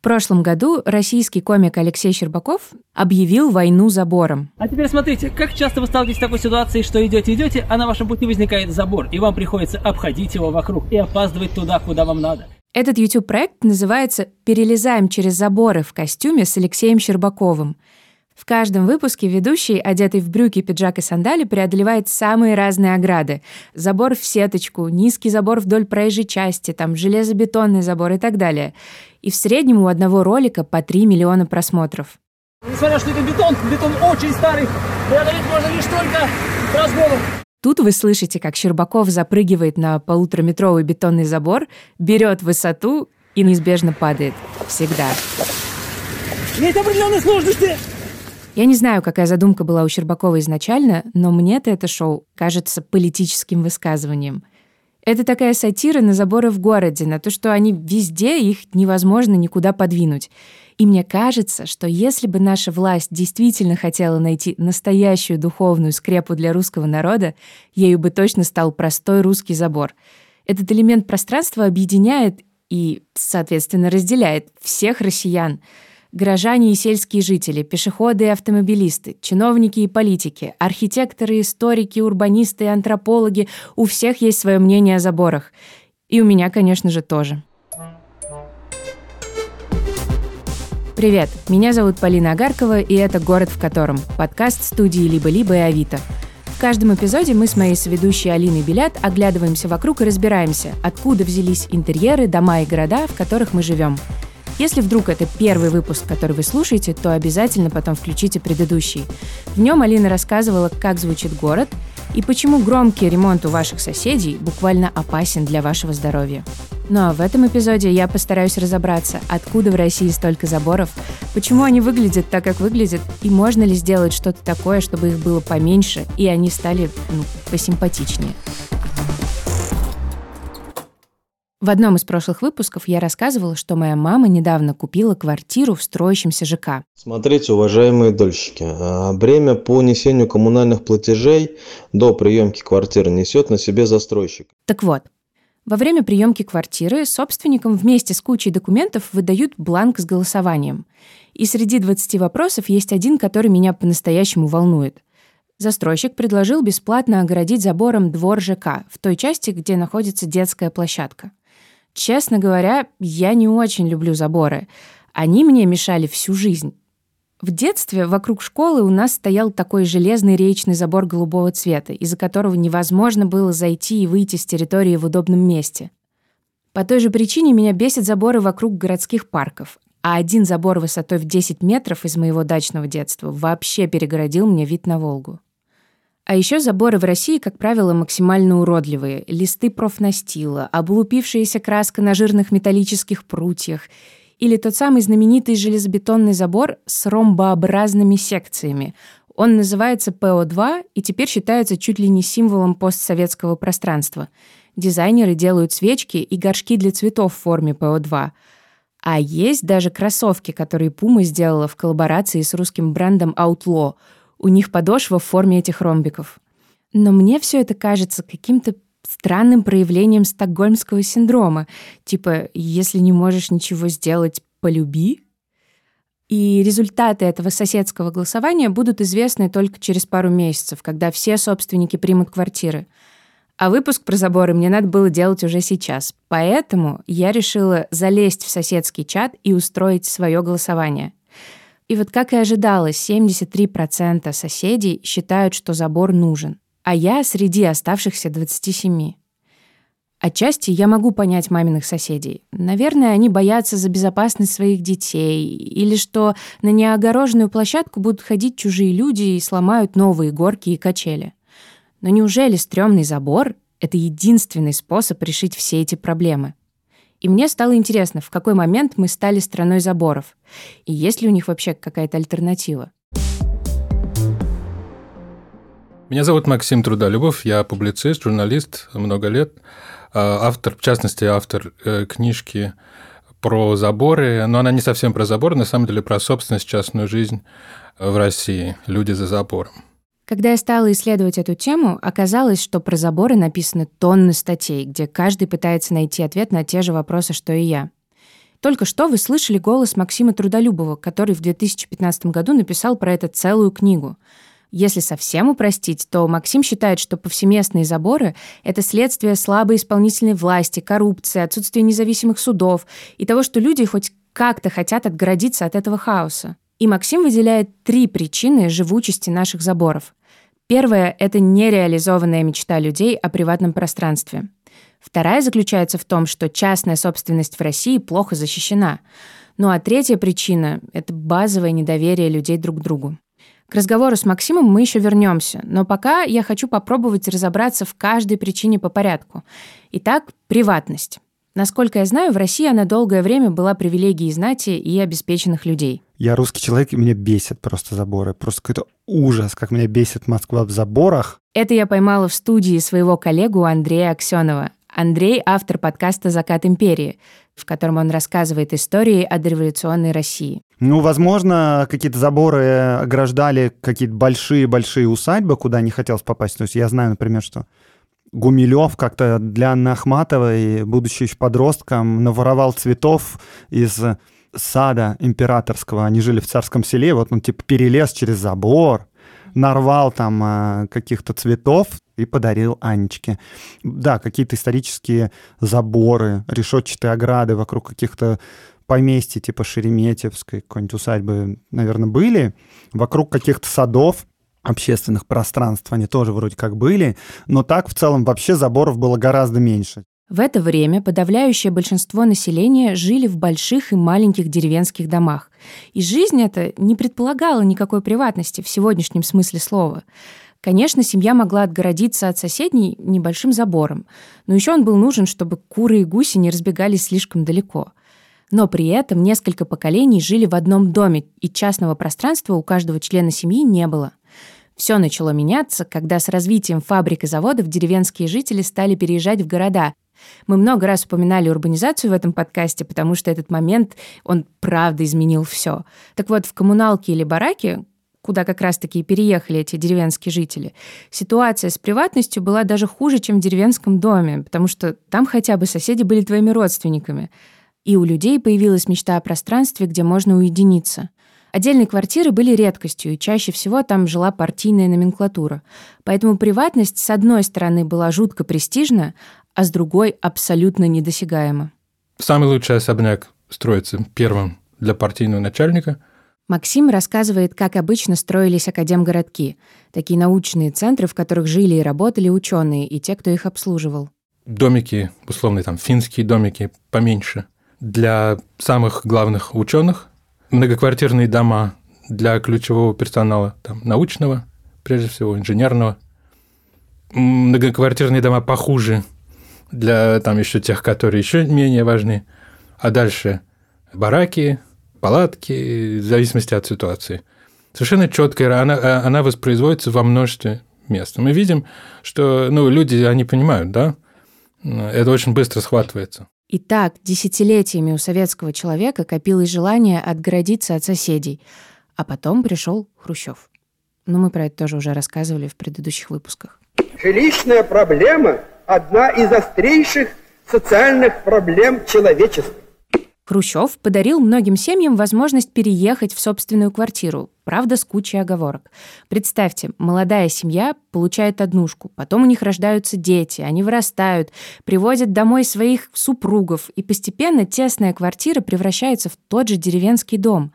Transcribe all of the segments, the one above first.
В прошлом году российский комик Алексей Щербаков объявил войну забором. А теперь смотрите, как часто вы сталкиваетесь с такой ситуацией, что идете, идете, а на вашем пути возникает забор, и вам приходится обходить его вокруг и опаздывать туда, куда вам надо. Этот YouTube-проект называется «Перелезаем через заборы» в костюме с Алексеем Щербаковым. В каждом выпуске ведущий, одетый в брюки, пиджак и сандали, преодолевает самые разные ограды. Забор в сеточку, низкий забор вдоль проезжей части, там железобетонный забор и так далее. И в среднем у одного ролика по 3 миллиона просмотров. Несмотря что это бетон, бетон очень старый, преодолеть можно лишь только разговор. Тут вы слышите, как Щербаков запрыгивает на полутораметровый бетонный забор, берет высоту и неизбежно падает. Всегда. Есть определенные сложности. Я не знаю, какая задумка была у Щербакова изначально, но мне-то это шоу кажется политическим высказыванием. Это такая сатира на заборы в городе, на то, что они везде, их невозможно никуда подвинуть. И мне кажется, что если бы наша власть действительно хотела найти настоящую духовную скрепу для русского народа, ею бы точно стал простой русский забор. Этот элемент пространства объединяет и, соответственно, разделяет всех россиян — Горожане и сельские жители, пешеходы и автомобилисты, чиновники и политики, архитекторы, историки, урбанисты и антропологи — у всех есть свое мнение о заборах. И у меня, конечно же, тоже. Привет, меня зовут Полина Агаркова, и это «Город в котором» — подкаст студии «Либо-либо» и «Авито». В каждом эпизоде мы с моей соведущей Алиной Белят оглядываемся вокруг и разбираемся, откуда взялись интерьеры, дома и города, в которых мы живем — если вдруг это первый выпуск, который вы слушаете, то обязательно потом включите предыдущий. В нем Алина рассказывала, как звучит город и почему громкий ремонт у ваших соседей буквально опасен для вашего здоровья. Ну а в этом эпизоде я постараюсь разобраться, откуда в России столько заборов, почему они выглядят так, как выглядят, и можно ли сделать что-то такое, чтобы их было поменьше, и они стали ну, посимпатичнее. В одном из прошлых выпусков я рассказывала, что моя мама недавно купила квартиру в строящемся ЖК. Смотрите, уважаемые дольщики, а, бремя по несению коммунальных платежей до приемки квартиры несет на себе застройщик. Так вот, во время приемки квартиры собственникам вместе с кучей документов выдают бланк с голосованием. И среди 20 вопросов есть один, который меня по-настоящему волнует. Застройщик предложил бесплатно огородить забором двор ЖК в той части, где находится детская площадка. Честно говоря, я не очень люблю заборы. Они мне мешали всю жизнь. В детстве вокруг школы у нас стоял такой железный речный забор голубого цвета, из-за которого невозможно было зайти и выйти с территории в удобном месте. По той же причине меня бесят заборы вокруг городских парков, а один забор высотой в 10 метров из моего дачного детства вообще перегородил мне вид на Волгу. А еще заборы в России, как правило, максимально уродливые. Листы профнастила, облупившаяся краска на жирных металлических прутьях или тот самый знаменитый железобетонный забор с ромбообразными секциями. Он называется ПО-2 и теперь считается чуть ли не символом постсоветского пространства. Дизайнеры делают свечки и горшки для цветов в форме ПО-2. А есть даже кроссовки, которые Puma сделала в коллаборации с русским брендом Outlaw — у них подошва в форме этих ромбиков. Но мне все это кажется каким-то странным проявлением стокгольмского синдрома. Типа, если не можешь ничего сделать, полюби. И результаты этого соседского голосования будут известны только через пару месяцев, когда все собственники примут квартиры. А выпуск про заборы мне надо было делать уже сейчас. Поэтому я решила залезть в соседский чат и устроить свое голосование. И вот как и ожидалось, 73% соседей считают, что забор нужен, а я среди оставшихся 27. Отчасти я могу понять маминых соседей. Наверное, они боятся за безопасность своих детей, или что на неогороженную площадку будут ходить чужие люди и сломают новые горки и качели. Но неужели стрёмный забор — это единственный способ решить все эти проблемы? И мне стало интересно, в какой момент мы стали страной заборов, и есть ли у них вообще какая-то альтернатива. Меня зовут Максим Трудолюбов, я публицист, журналист много лет, а, автор, в частности, автор э, книжки про заборы, но она не совсем про заборы, на самом деле про собственность, частную жизнь в России, люди за забором. Когда я стала исследовать эту тему, оказалось, что про заборы написаны тонны статей, где каждый пытается найти ответ на те же вопросы, что и я. Только что вы слышали голос Максима Трудолюбова, который в 2015 году написал про это целую книгу. Если совсем упростить, то Максим считает, что повсеместные заборы — это следствие слабой исполнительной власти, коррупции, отсутствия независимых судов и того, что люди хоть как-то хотят отгородиться от этого хаоса. И Максим выделяет три причины живучести наших заборов. Первое — это нереализованная мечта людей о приватном пространстве. Вторая заключается в том, что частная собственность в России плохо защищена. Ну а третья причина — это базовое недоверие людей друг к другу. К разговору с Максимом мы еще вернемся, но пока я хочу попробовать разобраться в каждой причине по порядку. Итак, приватность. Насколько я знаю, в России она долгое время была привилегией знати и обеспеченных людей. Я русский человек, и меня бесит просто заборы. Просто какой-то ужас, как меня бесит Москва в заборах. Это я поймала в студии своего коллегу Андрея Аксенова. Андрей — автор подкаста «Закат империи», в котором он рассказывает истории о дореволюционной России. Ну, возможно, какие-то заборы ограждали какие-то большие-большие усадьбы, куда не хотелось попасть. То есть я знаю, например, что Гумилев как-то для Анны Ахматовой, будучи еще подростком, наворовал цветов из сада императорского. Они жили в царском селе, вот он типа перелез через забор, нарвал там э, каких-то цветов и подарил Анечке. Да, какие-то исторические заборы, решетчатые ограды вокруг каких-то поместьй типа Шереметьевской какой-нибудь усадьбы, наверное, были. Вокруг каких-то садов общественных пространств они тоже вроде как были, но так в целом вообще заборов было гораздо меньше. В это время подавляющее большинство населения жили в больших и маленьких деревенских домах. И жизнь эта не предполагала никакой приватности в сегодняшнем смысле слова. Конечно, семья могла отгородиться от соседней небольшим забором, но еще он был нужен, чтобы куры и гуси не разбегались слишком далеко. Но при этом несколько поколений жили в одном доме, и частного пространства у каждого члена семьи не было. Все начало меняться, когда с развитием фабрик и заводов деревенские жители стали переезжать в города, мы много раз упоминали урбанизацию в этом подкасте, потому что этот момент, он правда изменил все. Так вот, в коммуналке или бараке, куда как раз-таки переехали эти деревенские жители, ситуация с приватностью была даже хуже, чем в деревенском доме, потому что там хотя бы соседи были твоими родственниками. И у людей появилась мечта о пространстве, где можно уединиться. Отдельные квартиры были редкостью, и чаще всего там жила партийная номенклатура. Поэтому приватность, с одной стороны, была жутко престижна, а с другой абсолютно недосягаемо. Самый лучший особняк строится первым для партийного начальника. Максим рассказывает, как обычно строились академгородки, такие научные центры, в которых жили и работали ученые и те, кто их обслуживал. Домики, условно, там финские домики поменьше, для самых главных ученых, многоквартирные дома для ключевого персонала, там, научного, прежде всего, инженерного, многоквартирные дома похуже для там еще тех, которые еще менее важны. А дальше бараки, палатки, в зависимости от ситуации. Совершенно четко она, она воспроизводится во множестве мест. Мы видим, что ну, люди, они понимают, да, это очень быстро схватывается. Итак, десятилетиями у советского человека копилось желание отгородиться от соседей, а потом пришел Хрущев. Но мы про это тоже уже рассказывали в предыдущих выпусках. Жилищная проблема одна из острейших социальных проблем человечества. Хрущев подарил многим семьям возможность переехать в собственную квартиру, правда, с кучей оговорок. Представьте, молодая семья получает однушку, потом у них рождаются дети, они вырастают, приводят домой своих супругов, и постепенно тесная квартира превращается в тот же деревенский дом.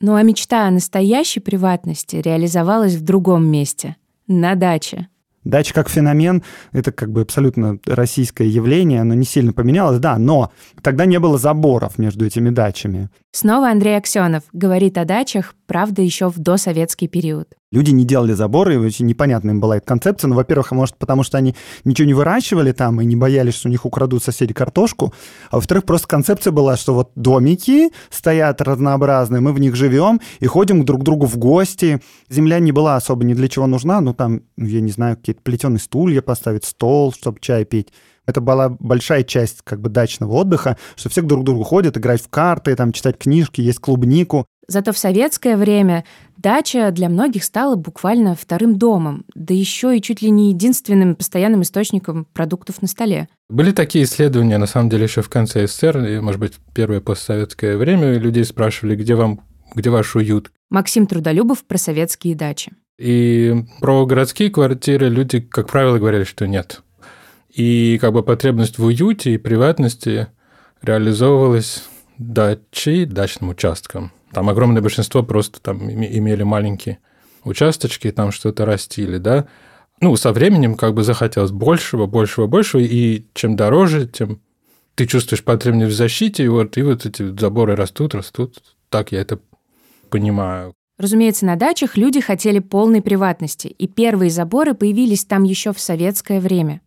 Ну а мечта о настоящей приватности реализовалась в другом месте — на даче. Дача как феномен — это как бы абсолютно российское явление, оно не сильно поменялось, да, но тогда не было заборов между этими дачами. Снова Андрей Аксенов говорит о дачах, правда, еще в досоветский период. Люди не делали заборы, и очень непонятна им была эта концепция. Ну, во-первых, может, потому что они ничего не выращивали там и не боялись, что у них украдут соседи картошку. А во-вторых, просто концепция была, что вот домики стоят разнообразные, мы в них живем и ходим друг к другу в гости. Земля не была особо ни для чего нужна, ну, там, я не знаю, какие-то плетеные стулья поставить, стол, чтобы чай пить. Это была большая часть как бы дачного отдыха, что все друг к другу ходят, играть в карты, там, читать книжки, есть клубнику. Зато в советское время дача для многих стала буквально вторым домом, да еще и чуть ли не единственным постоянным источником продуктов на столе. Были такие исследования, на самом деле, еще в конце СССР, и, может быть, первое постсоветское время, людей спрашивали, где вам, где ваш уют. Максим Трудолюбов про советские дачи. И про городские квартиры люди, как правило, говорили, что нет. И как бы потребность в уюте и приватности реализовывалась дачей, дачным участком. Там огромное большинство просто там имели маленькие участочки, там что-то растили, да ну, со временем как бы захотелось большего, большего, большего, и чем дороже, тем ты чувствуешь потребность в защите, и вот, и вот эти заборы растут, растут. Так я это понимаю. Разумеется, на дачах люди хотели полной приватности, и первые заборы появились там еще в советское время.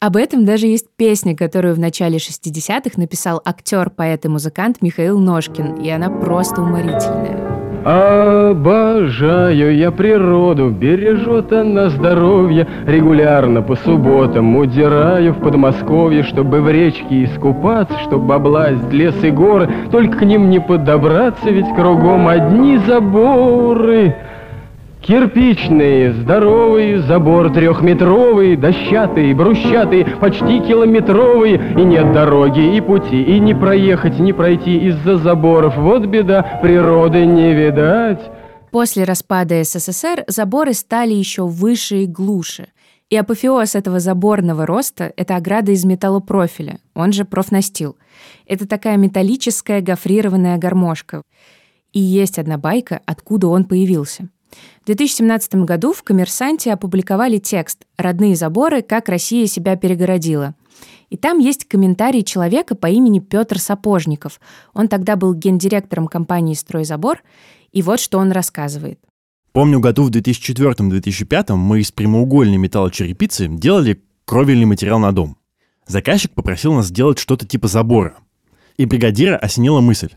Об этом даже есть песня, которую в начале 60-х написал актер, поэт и музыкант Михаил Ножкин, и она просто уморительная. Обожаю я природу, бережет она здоровье Регулярно по субботам удираю в Подмосковье Чтобы в речке искупаться, чтобы облазить лес и горы Только к ним не подобраться, ведь кругом одни заборы Кирпичный, здоровый, забор трехметровый, дощатый, брусчатый, почти километровый, и нет дороги и пути, и не проехать, не пройти из-за заборов. Вот беда, природы не видать. После распада СССР заборы стали еще выше и глуше. И апофеоз этого заборного роста — это ограда из металлопрофиля, он же профнастил. Это такая металлическая гофрированная гармошка. И есть одна байка, откуда он появился — в 2017 году в «Коммерсанте» опубликовали текст «Родные заборы. Как Россия себя перегородила». И там есть комментарий человека по имени Петр Сапожников. Он тогда был гендиректором компании «Стройзабор», и вот что он рассказывает. Помню, году в 2004-2005 мы из прямоугольной металлочерепицы делали кровельный материал на дом. Заказчик попросил нас сделать что-то типа забора. И бригадира осенила мысль.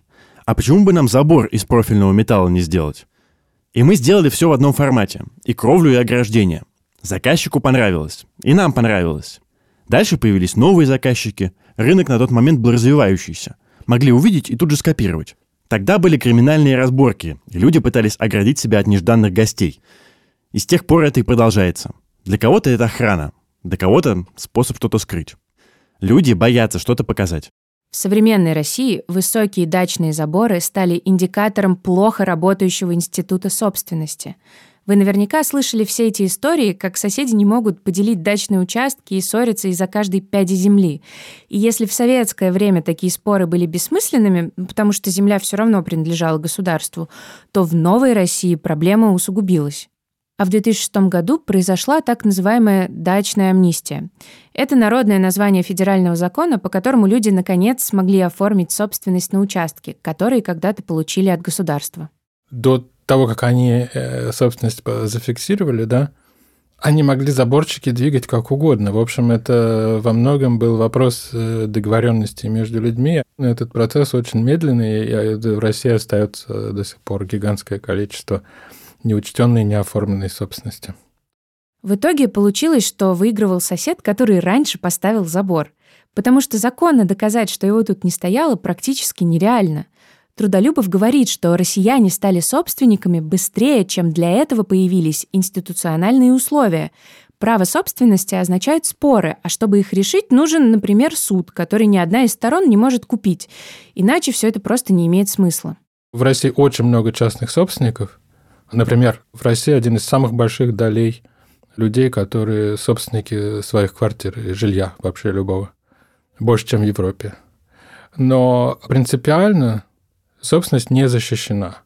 А почему бы нам забор из профильного металла не сделать? И мы сделали все в одном формате. И кровлю, и ограждение. Заказчику понравилось. И нам понравилось. Дальше появились новые заказчики. Рынок на тот момент был развивающийся. Могли увидеть и тут же скопировать. Тогда были криминальные разборки, и люди пытались оградить себя от нежданных гостей. И с тех пор это и продолжается. Для кого-то это охрана, для кого-то способ что-то скрыть. Люди боятся что-то показать. В современной России высокие дачные заборы стали индикатором плохо работающего института собственности. Вы наверняка слышали все эти истории, как соседи не могут поделить дачные участки и ссорятся из-за каждой пяди земли. И если в советское время такие споры были бессмысленными, потому что земля все равно принадлежала государству, то в новой России проблема усугубилась. А в 2006 году произошла так называемая «дачная амнистия». Это народное название федерального закона, по которому люди наконец смогли оформить собственность на участки, которые когда-то получили от государства. До того, как они э, собственность зафиксировали, да, они могли заборчики двигать как угодно. В общем, это во многом был вопрос э, договоренности между людьми. Этот процесс очень медленный, и в России остается до сих пор гигантское количество неучтенной, неоформленной собственности. В итоге получилось, что выигрывал сосед, который раньше поставил забор, потому что законно доказать, что его тут не стояло, практически нереально. Трудолюбов говорит, что россияне стали собственниками быстрее, чем для этого появились институциональные условия. Право собственности означает споры, а чтобы их решить, нужен, например, суд, который ни одна из сторон не может купить. Иначе все это просто не имеет смысла. В России очень много частных собственников, Например, в России один из самых больших долей людей, которые собственники своих квартир и жилья вообще любого. Больше, чем в Европе. Но принципиально собственность не защищена.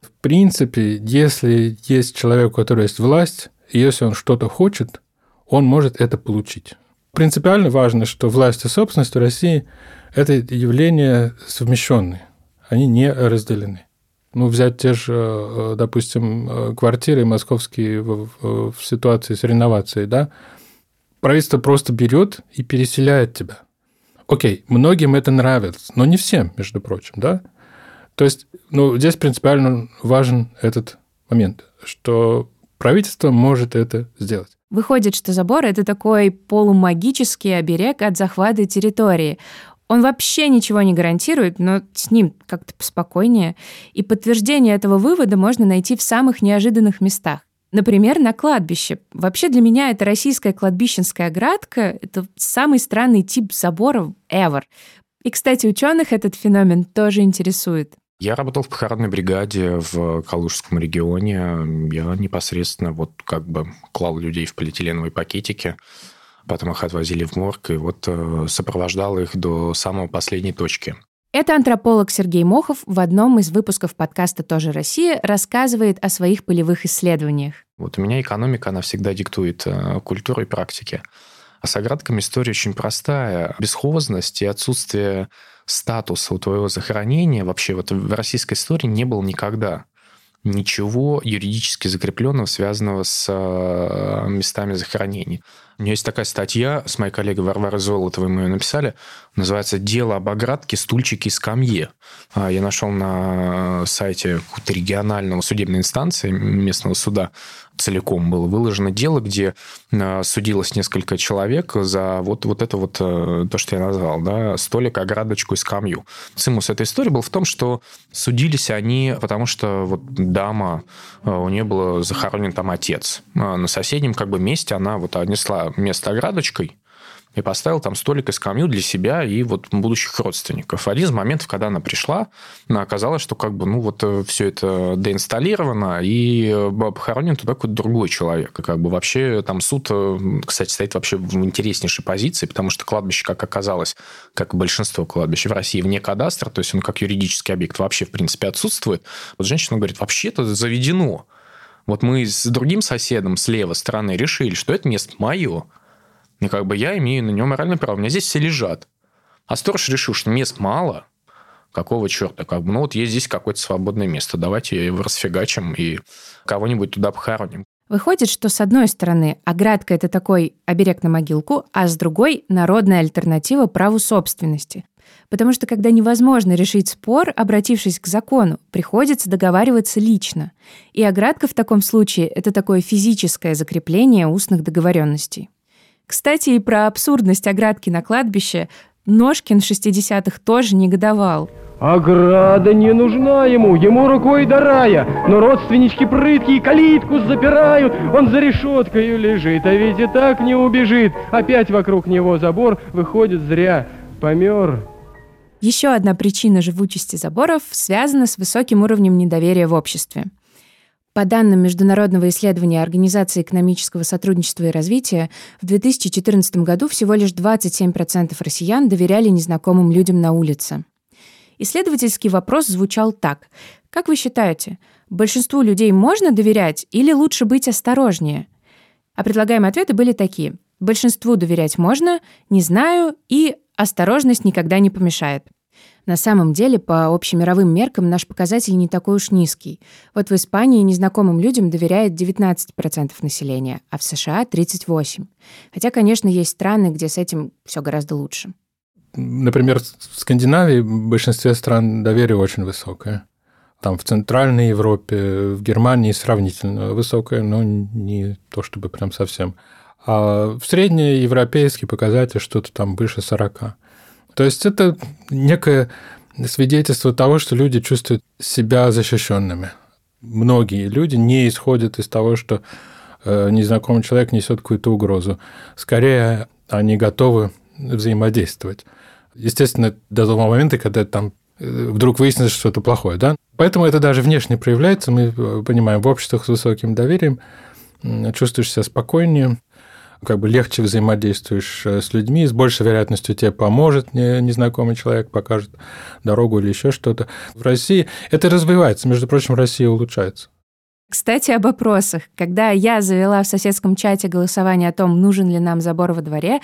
В принципе, если есть человек, у которого есть власть, и если он что-то хочет, он может это получить. Принципиально важно, что власть и собственность в России – это явления совмещенные, они не разделены ну, взять те же, э, допустим, э, квартиры московские в, в, в ситуации с реновацией, да, правительство просто берет и переселяет тебя. Окей, многим это нравится, но не всем, между прочим, да. То есть, ну, здесь принципиально важен этот момент, что правительство может это сделать. Выходит, что забор — это такой полумагический оберег от захвата территории. Он вообще ничего не гарантирует, но с ним как-то поспокойнее. И подтверждение этого вывода можно найти в самых неожиданных местах. Например, на кладбище. Вообще для меня это российская кладбищенская оградка. Это самый странный тип заборов ever. И, кстати, ученых этот феномен тоже интересует. Я работал в похоронной бригаде в Калужском регионе. Я непосредственно вот как бы клал людей в полиэтиленовые пакетики, потом их отвозили в морг и вот э, сопровождал их до самой последней точки. Это антрополог Сергей Мохов в одном из выпусков подкаста «Тоже Россия» рассказывает о своих полевых исследованиях. Вот у меня экономика, она всегда диктует э, культуру и практики. А с оградками история очень простая. Бесхозность и отсутствие статуса у твоего захоронения вообще вот в российской истории не было никогда ничего юридически закрепленного, связанного с э, местами захоронений. У меня есть такая статья с моей коллегой Варварой Золотовой, мы ее написали, называется «Дело об оградке, стульчике и скамье». А, я нашел на сайте регионального судебной инстанции местного суда целиком было выложено дело, где а, судилось несколько человек за вот, вот это вот э, то, что я назвал, да, столик, оградочку и скамью. Цимус этой истории был в том, что судились они, потому что вот дама, э, у нее был захоронен там отец. А на соседнем как бы месте она вот отнесла место оградочкой, и поставил там столик и скамью для себя и вот будущих родственников. Один из моментов, когда она пришла, оказалось, что как бы, ну, вот э, все это деинсталлировано, и э, похоронен туда какой-то другой человек. И как бы вообще там суд, э, кстати, стоит вообще в интереснейшей позиции, потому что кладбище, как оказалось, как и большинство кладбищ в России, вне кадастра, то есть он как юридический объект вообще, в принципе, отсутствует. Вот женщина говорит, вообще это заведено. Вот мы с другим соседом слева стороны решили, что это место мое, и как бы я имею на нем моральное право. У меня здесь все лежат. А сторож решил, что мест мало. Какого черта? Как бы, ну вот есть здесь какое-то свободное место. Давайте его расфигачим и кого-нибудь туда похороним. Выходит, что с одной стороны оградка — это такой оберег на могилку, а с другой — народная альтернатива праву собственности. Потому что когда невозможно решить спор, обратившись к закону, приходится договариваться лично. И оградка в таком случае — это такое физическое закрепление устных договоренностей. Кстати, и про абсурдность оградки на кладбище Ножкин в 60-х тоже негодовал. Ограда не нужна ему, ему рукой до рая, но родственнички прыткие калитку запирают, он за решеткой лежит, а ведь и так не убежит. Опять вокруг него забор, выходит зря, помер. Еще одна причина живучести заборов связана с высоким уровнем недоверия в обществе. По данным Международного исследования Организации экономического сотрудничества и развития, в 2014 году всего лишь 27% россиян доверяли незнакомым людям на улице. Исследовательский вопрос звучал так. Как вы считаете, большинству людей можно доверять или лучше быть осторожнее? А предлагаемые ответы были такие. Большинству доверять можно, не знаю и осторожность никогда не помешает. На самом деле, по общемировым меркам наш показатель не такой уж низкий. Вот в Испании незнакомым людям доверяет 19% населения, а в США 38%. Хотя, конечно, есть страны, где с этим все гораздо лучше. Например, в Скандинавии в большинстве стран доверие очень высокое. Там в Центральной Европе, в Германии сравнительно высокое, но не то чтобы прям совсем. А в среднеевропейский показатель что-то там выше 40. То есть это некое свидетельство того, что люди чувствуют себя защищенными. Многие люди не исходят из того, что э, незнакомый человек несет какую-то угрозу. Скорее, они готовы взаимодействовать. Естественно, до того момента, когда там э, вдруг выяснится что-то плохое. Да? Поэтому это даже внешне проявляется. Мы э, понимаем, в обществах с высоким доверием чувствуешь себя спокойнее, как бы легче взаимодействуешь э, с людьми, с большей вероятностью тебе поможет незнакомый человек, покажет дорогу или еще что-то. В России это развивается, между прочим, Россия улучшается. Кстати, об опросах. Когда я завела в соседском чате голосование о том, нужен ли нам забор во дворе,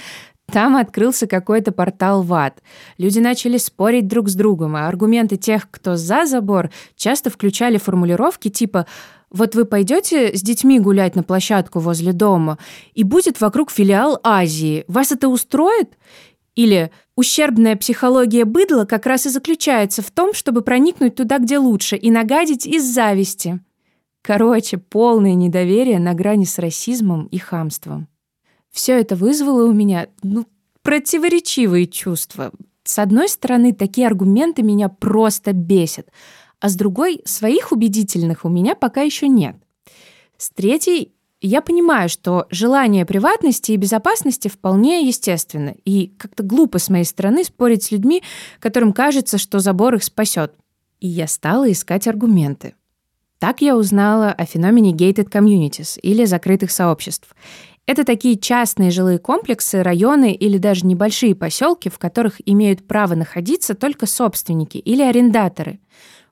там открылся какой-то портал ВАД. Люди начали спорить друг с другом, а аргументы тех, кто за забор, часто включали формулировки типа вот вы пойдете с детьми гулять на площадку возле дома, и будет вокруг филиал Азии. Вас это устроит? Или ущербная психология быдла как раз и заключается в том, чтобы проникнуть туда, где лучше, и нагадить из зависти. Короче, полное недоверие на грани с расизмом и хамством. Все это вызвало у меня ну, противоречивые чувства. С одной стороны, такие аргументы меня просто бесят, а с другой, своих убедительных у меня пока еще нет. С третьей я понимаю, что желание приватности и безопасности вполне естественно, и как-то глупо с моей стороны спорить с людьми, которым кажется, что забор их спасет. И я стала искать аргументы. Так я узнала о феномене gated communities или закрытых сообществ. Это такие частные жилые комплексы, районы или даже небольшие поселки, в которых имеют право находиться только собственники или арендаторы –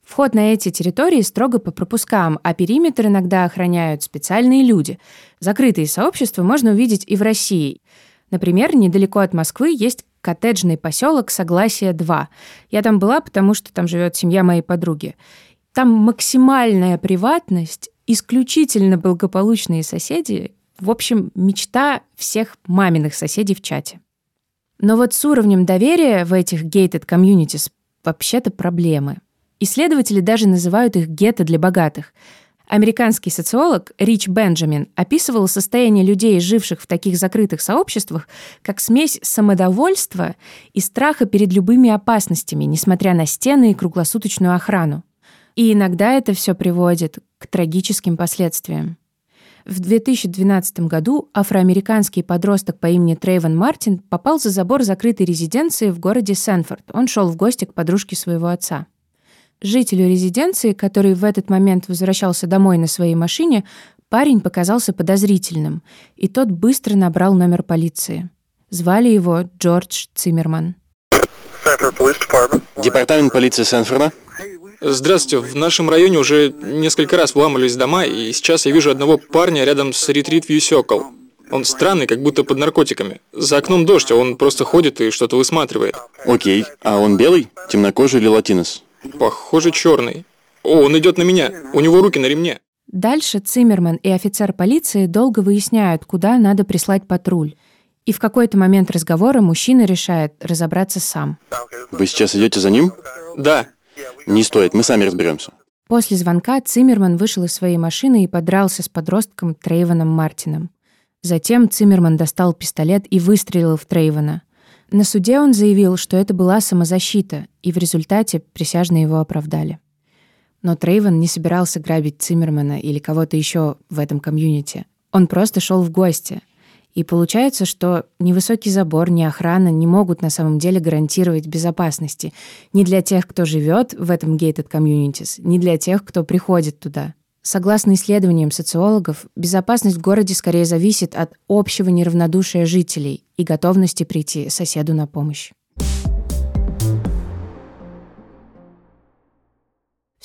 Вход на эти территории строго по пропускам, а периметр иногда охраняют специальные люди. Закрытые сообщества можно увидеть и в России. Например, недалеко от Москвы есть коттеджный поселок Согласие-2. Я там была, потому что там живет семья моей подруги. Там максимальная приватность, исключительно благополучные соседи. В общем, мечта всех маминых соседей в чате. Но вот с уровнем доверия в этих gated communities вообще-то проблемы – Исследователи даже называют их гетто для богатых. Американский социолог Рич Бенджамин описывал состояние людей, живших в таких закрытых сообществах, как смесь самодовольства и страха перед любыми опасностями, несмотря на стены и круглосуточную охрану. И иногда это все приводит к трагическим последствиям. В 2012 году афроамериканский подросток по имени Трейвен Мартин попал за забор закрытой резиденции в городе Сенфорд. Он шел в гости к подружке своего отца. Жителю резиденции, который в этот момент возвращался домой на своей машине, парень показался подозрительным, и тот быстро набрал номер полиции. Звали его Джордж Циммерман. Департамент полиции Сенфорда. Здравствуйте. В нашем районе уже несколько раз вламывались дома, и сейчас я вижу одного парня рядом с Retreat View Circle. Он странный, как будто под наркотиками. За окном дождь, а он просто ходит и что-то высматривает. Окей. А он белый? Темнокожий или латинос? Похоже, черный. О, он идет на меня. У него руки на ремне. Дальше Циммерман и офицер полиции долго выясняют, куда надо прислать патруль. И в какой-то момент разговора мужчина решает разобраться сам. Вы сейчас идете за ним? Да. Не стоит, мы сами разберемся. После звонка Циммерман вышел из своей машины и подрался с подростком Трейвоном Мартином. Затем Циммерман достал пистолет и выстрелил в Трейвона. На суде он заявил, что это была самозащита, и в результате присяжные его оправдали. Но Трейвен не собирался грабить Циммермана или кого-то еще в этом комьюнити. Он просто шел в гости. И получается, что ни высокий забор, ни охрана не могут на самом деле гарантировать безопасности ни для тех, кто живет в этом gated communities, ни для тех, кто приходит туда. Согласно исследованиям социологов, безопасность в городе скорее зависит от общего неравнодушия жителей и готовности прийти соседу на помощь.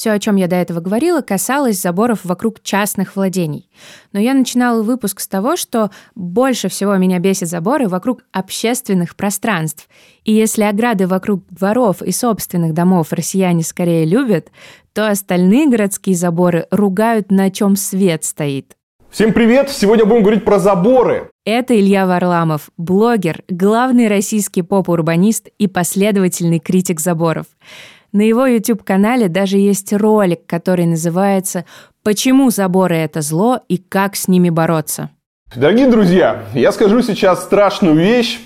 Все, о чем я до этого говорила, касалось заборов вокруг частных владений. Но я начинала выпуск с того, что больше всего меня бесит заборы вокруг общественных пространств. И если ограды вокруг дворов и собственных домов россияне скорее любят, то остальные городские заборы ругают, на чем свет стоит. Всем привет! Сегодня будем говорить про заборы. Это Илья Варламов, блогер, главный российский поп-урбанист и последовательный критик заборов. На его YouTube-канале даже есть ролик, который называется «Почему заборы – это зло и как с ними бороться?». Дорогие друзья, я скажу сейчас страшную вещь,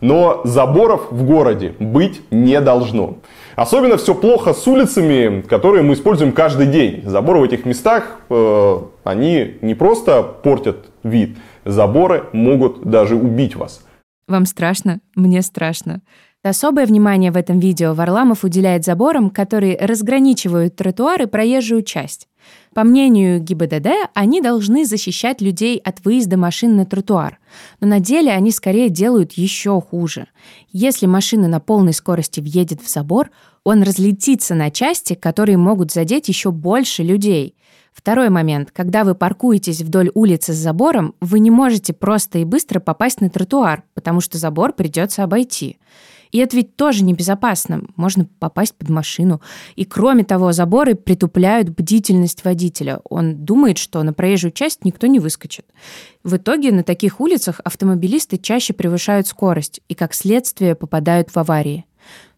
но заборов в городе быть не должно. Особенно все плохо с улицами, которые мы используем каждый день. Заборы в этих местах, э, они не просто портят вид, заборы могут даже убить вас. Вам страшно? Мне страшно. Особое внимание в этом видео Варламов уделяет заборам, которые разграничивают тротуар и проезжую часть. По мнению ГИБДД, они должны защищать людей от выезда машин на тротуар. Но на деле они скорее делают еще хуже. Если машина на полной скорости въедет в забор, он разлетится на части, которые могут задеть еще больше людей. Второй момент. Когда вы паркуетесь вдоль улицы с забором, вы не можете просто и быстро попасть на тротуар, потому что забор придется обойти. И это ведь тоже небезопасно. Можно попасть под машину. И кроме того, заборы притупляют бдительность водителя. Он думает, что на проезжую часть никто не выскочит. В итоге на таких улицах автомобилисты чаще превышают скорость и, как следствие, попадают в аварии.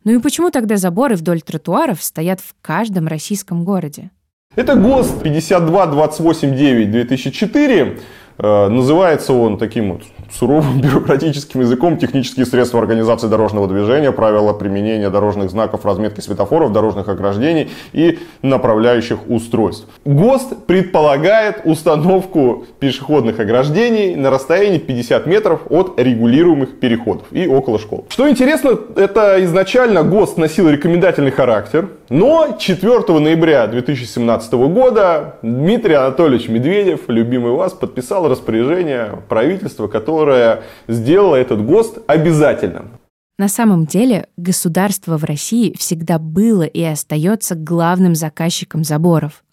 Ну и почему тогда заборы вдоль тротуаров стоят в каждом российском городе? Это ГОСТ 5228-9-2004 Э, называется он таким вот суровым бюрократическим языком технические средства организации дорожного движения, правила применения дорожных знаков, разметки светофоров, дорожных ограждений и направляющих устройств. ГОСТ предполагает установку пешеходных ограждений на расстоянии 50 метров от регулируемых переходов и около школ. Что интересно, это изначально ГОСТ носил рекомендательный характер, но 4 ноября 2017 года Дмитрий Анатольевич Медведев, любимый вас, подписал распоряжение правительства, которое сделало этот ГОСТ обязательным. На самом деле государство в России всегда было и остается главным заказчиком заборов.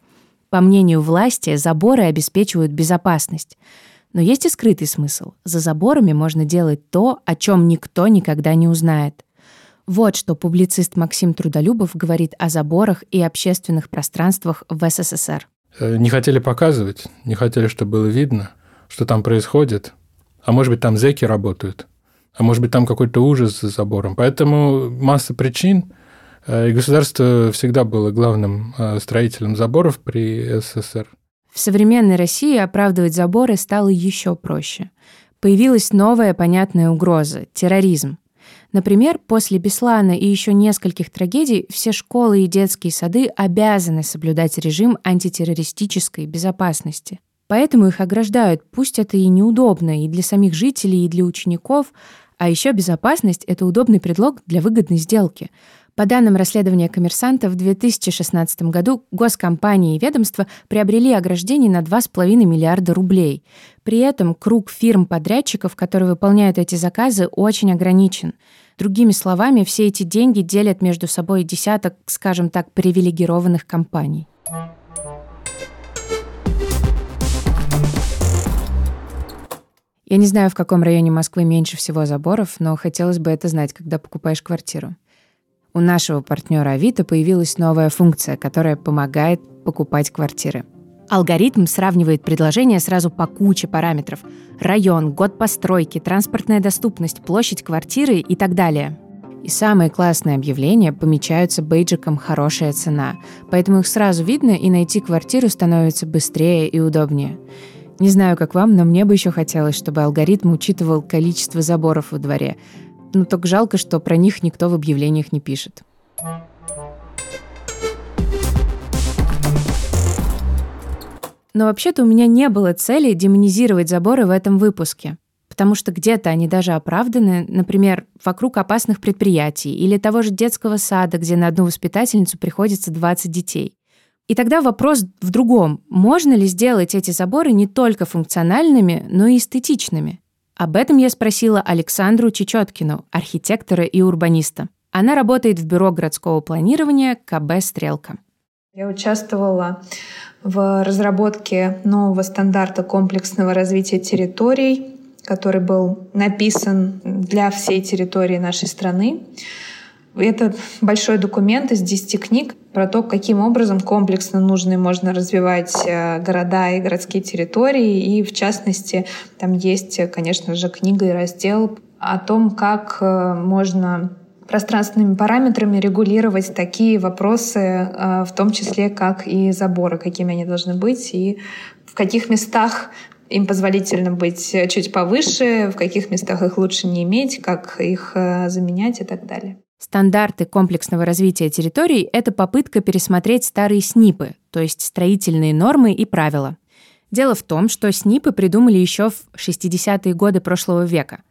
По мнению власти, заборы обеспечивают безопасность. Но есть и скрытый смысл. За заборами можно делать то, о чем никто никогда не узнает. Вот что публицист Максим Трудолюбов говорит о заборах и общественных пространствах в СССР. Э, не хотели показывать, не хотели, чтобы было видно, что там происходит. А может быть, там зеки работают. А может быть, там какой-то ужас за забором. Поэтому масса причин. Э, и государство всегда было главным э, строителем заборов при СССР. В современной России оправдывать заборы стало еще проще. Появилась новая понятная угроза – терроризм. Например, после Беслана и еще нескольких трагедий все школы и детские сады обязаны соблюдать режим антитеррористической безопасности. Поэтому их ограждают, пусть это и неудобно и для самих жителей, и для учеников, а еще безопасность — это удобный предлог для выгодной сделки. По данным расследования коммерсанта, в 2016 году госкомпании и ведомства приобрели ограждений на 2,5 миллиарда рублей. При этом круг фирм-подрядчиков, которые выполняют эти заказы, очень ограничен. Другими словами, все эти деньги делят между собой десяток, скажем так, привилегированных компаний. Я не знаю, в каком районе Москвы меньше всего заборов, но хотелось бы это знать, когда покупаешь квартиру. У нашего партнера Авито появилась новая функция, которая помогает покупать квартиры. Алгоритм сравнивает предложения сразу по куче параметров. Район, год постройки, транспортная доступность, площадь квартиры и так далее. И самые классные объявления помечаются бейджиком «хорошая цена», поэтому их сразу видно и найти квартиру становится быстрее и удобнее. Не знаю, как вам, но мне бы еще хотелось, чтобы алгоритм учитывал количество заборов во дворе, ну, только жалко, что про них никто в объявлениях не пишет. Но вообще-то у меня не было цели демонизировать заборы в этом выпуске. Потому что где-то они даже оправданы, например, вокруг опасных предприятий или того же детского сада, где на одну воспитательницу приходится 20 детей. И тогда вопрос в другом. Можно ли сделать эти заборы не только функциональными, но и эстетичными? Об этом я спросила Александру Чечеткину, архитектора и урбаниста. Она работает в бюро городского планирования КБ «Стрелка». Я участвовала в разработке нового стандарта комплексного развития территорий, который был написан для всей территории нашей страны. Это большой документ из 10 книг про то, каким образом комплексно нужно и можно развивать э, города и городские территории. И в частности, там есть, конечно же, книга и раздел о том, как э, можно пространственными параметрами регулировать такие вопросы, э, в том числе как и заборы, какими они должны быть, и в каких местах им позволительно быть чуть повыше, в каких местах их лучше не иметь, как их заменять и так далее. Стандарты комплексного развития территорий — это попытка пересмотреть старые СНИПы, то есть строительные нормы и правила. Дело в том, что СНИПы придумали еще в 60-е годы прошлого века.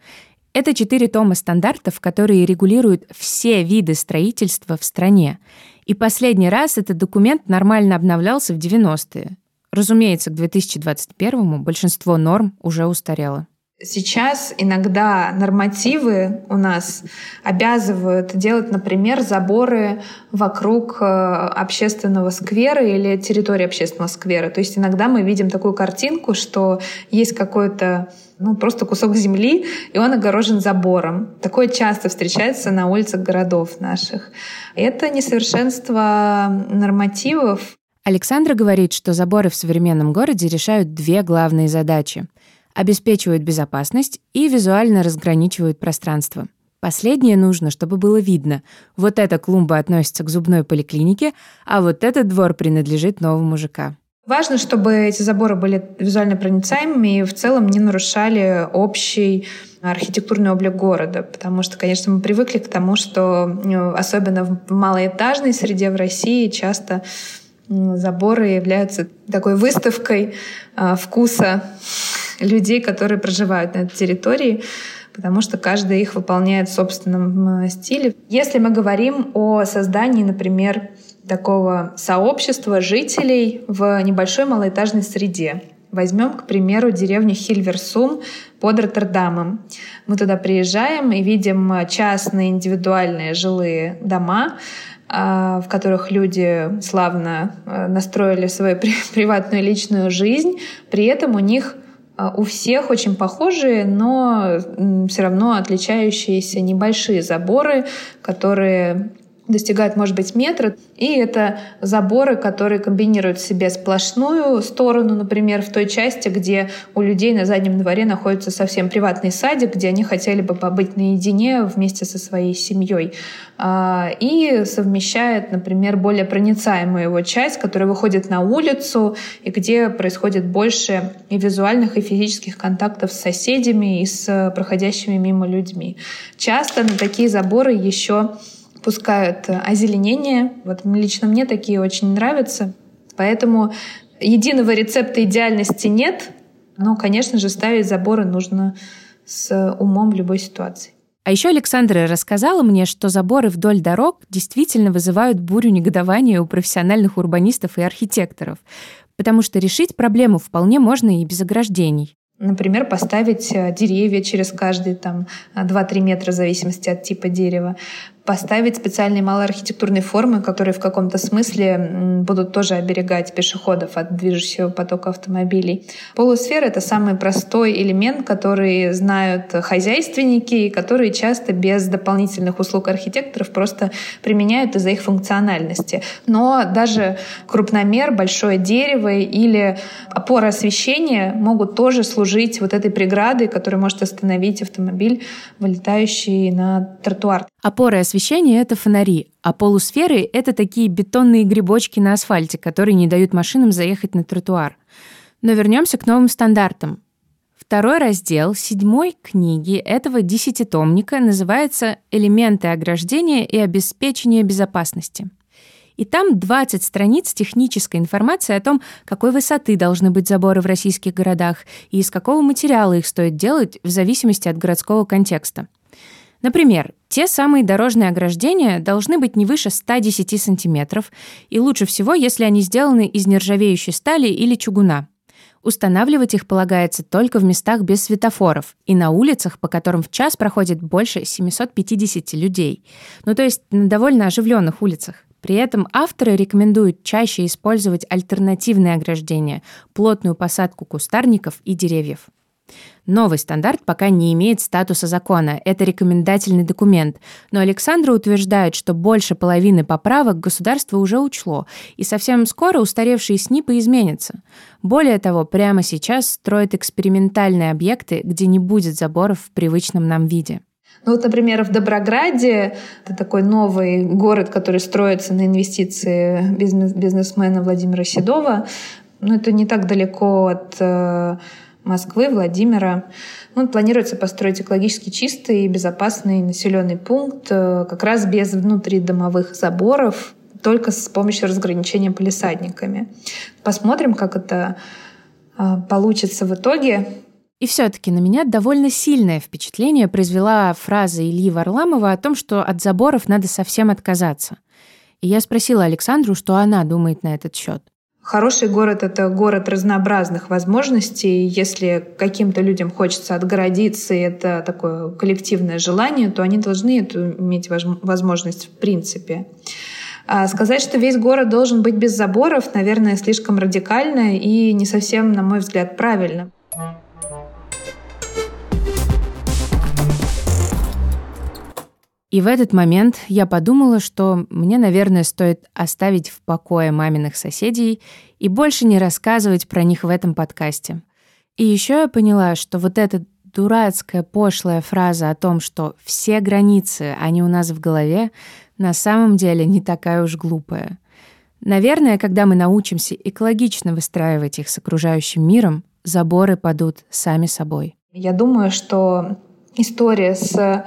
Это четыре тома стандартов, которые регулируют все виды строительства в стране. И последний раз этот документ нормально обновлялся в 90-е. Разумеется, к 2021-му большинство норм уже устарело. Сейчас иногда нормативы у нас обязывают делать, например, заборы вокруг э, общественного сквера или территории общественного сквера. То есть иногда мы видим такую картинку, что есть какой-то ну, просто кусок земли, и он огорожен забором. Такое часто встречается на улицах городов наших. Это несовершенство нормативов. Александра говорит, что заборы в современном городе решают две главные задачи обеспечивают безопасность и визуально разграничивают пространство. Последнее нужно, чтобы было видно. Вот эта клумба относится к зубной поликлинике, а вот этот двор принадлежит новому ЖК. Важно, чтобы эти заборы были визуально проницаемыми и в целом не нарушали общий архитектурный облик города, потому что, конечно, мы привыкли к тому, что ну, особенно в малоэтажной среде в России часто заборы являются такой выставкой а, вкуса людей, которые проживают на этой территории, потому что каждый их выполняет в собственном стиле. Если мы говорим о создании, например, такого сообщества жителей в небольшой малоэтажной среде, Возьмем, к примеру, деревню Хильверсум под Роттердамом. Мы туда приезжаем и видим частные индивидуальные жилые дома, а, в которых люди славно а, настроили свою приватную личную жизнь. При этом у них у всех очень похожие, но все равно отличающиеся небольшие заборы, которые достигают, может быть, метра. И это заборы, которые комбинируют в себе сплошную сторону, например, в той части, где у людей на заднем дворе находится совсем приватный садик, где они хотели бы побыть наедине вместе со своей семьей. А, и совмещает, например, более проницаемую его часть, которая выходит на улицу и где происходит больше и визуальных, и физических контактов с соседями и с проходящими мимо людьми. Часто на такие заборы еще пускают озеленение. Вот лично мне такие очень нравятся. Поэтому единого рецепта идеальности нет, но, конечно же, ставить заборы нужно с умом в любой ситуации. А еще Александра рассказала мне, что заборы вдоль дорог действительно вызывают бурю негодования у профессиональных урбанистов и архитекторов, потому что решить проблему вполне можно и без ограждений. Например, поставить деревья через каждые там 2-3 метра в зависимости от типа дерева поставить специальные малоархитектурные формы, которые в каком-то смысле будут тоже оберегать пешеходов от движущего потока автомобилей. Полусфера — это самый простой элемент, который знают хозяйственники и которые часто без дополнительных услуг архитекторов просто применяют из-за их функциональности. Но даже крупномер, большое дерево или опора освещения могут тоже служить вот этой преградой, которая может остановить автомобиль, вылетающий на тротуар. Опоры освещения — это фонари, а полусферы — это такие бетонные грибочки на асфальте, которые не дают машинам заехать на тротуар. Но вернемся к новым стандартам. Второй раздел седьмой книги этого десятитомника называется «Элементы ограждения и обеспечения безопасности». И там 20 страниц технической информации о том, какой высоты должны быть заборы в российских городах и из какого материала их стоит делать в зависимости от городского контекста. Например, те самые дорожные ограждения должны быть не выше 110 сантиметров, и лучше всего, если они сделаны из нержавеющей стали или чугуна. Устанавливать их полагается только в местах без светофоров и на улицах, по которым в час проходит больше 750 людей. Ну, то есть на довольно оживленных улицах. При этом авторы рекомендуют чаще использовать альтернативные ограждения, плотную посадку кустарников и деревьев. Новый стандарт пока не имеет статуса закона, это рекомендательный документ, но Александра утверждает, что больше половины поправок государство уже учло, и совсем скоро устаревшие СНИПы изменятся. Более того, прямо сейчас строят экспериментальные объекты, где не будет заборов в привычном нам виде. Ну вот, например, в Доброграде, это такой новый город, который строится на инвестиции бизнес бизнесмена Владимира Седова, ну это не так далеко от э, Москвы, Владимира. Ну, планируется построить экологически чистый и безопасный населенный пункт э, как раз без внутридомовых заборов, только с помощью разграничения полисадниками. Посмотрим, как это э, получится в итоге. И все-таки на меня довольно сильное впечатление произвела фраза Ильи Варламова о том, что от заборов надо совсем отказаться. И я спросила Александру, что она думает на этот счет. Хороший город — это город разнообразных возможностей. Если каким-то людям хочется отгородиться, и это такое коллективное желание, то они должны эту иметь возможность в принципе. А сказать, что весь город должен быть без заборов, наверное, слишком радикально и не совсем, на мой взгляд, правильно. И в этот момент я подумала, что мне, наверное, стоит оставить в покое маминых соседей и больше не рассказывать про них в этом подкасте. И еще я поняла, что вот эта дурацкая пошлая фраза о том, что все границы, они у нас в голове, на самом деле не такая уж глупая. Наверное, когда мы научимся экологично выстраивать их с окружающим миром, заборы падут сами собой. Я думаю, что история с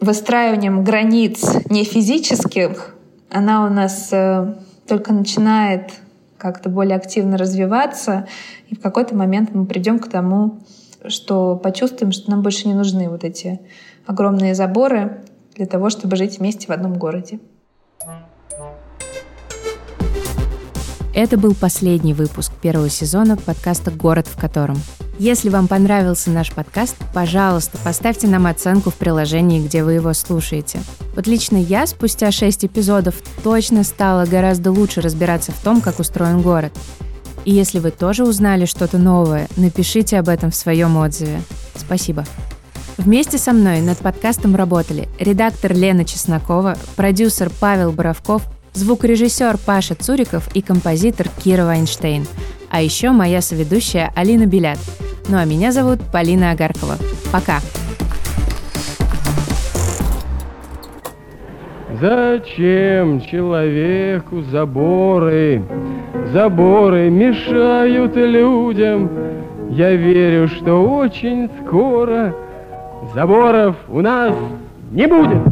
выстраиванием границ не физических, она у нас э, только начинает как-то более активно развиваться, и в какой-то момент мы придем к тому, что почувствуем, что нам больше не нужны вот эти огромные заборы для того, чтобы жить вместе в одном городе. Это был последний выпуск первого сезона подкаста «Город в котором». Если вам понравился наш подкаст, пожалуйста, поставьте нам оценку в приложении, где вы его слушаете. Вот лично я спустя шесть эпизодов точно стала гораздо лучше разбираться в том, как устроен город. И если вы тоже узнали что-то новое, напишите об этом в своем отзыве. Спасибо. Вместе со мной над подкастом работали редактор Лена Чеснокова, продюсер Павел Боровков, звукорежиссер Паша Цуриков и композитор Кира Вайнштейн. А еще моя соведущая Алина Белят. Ну а меня зовут Полина Агаркова. Пока! Зачем человеку заборы? Заборы мешают людям. Я верю, что очень скоро заборов у нас не будет.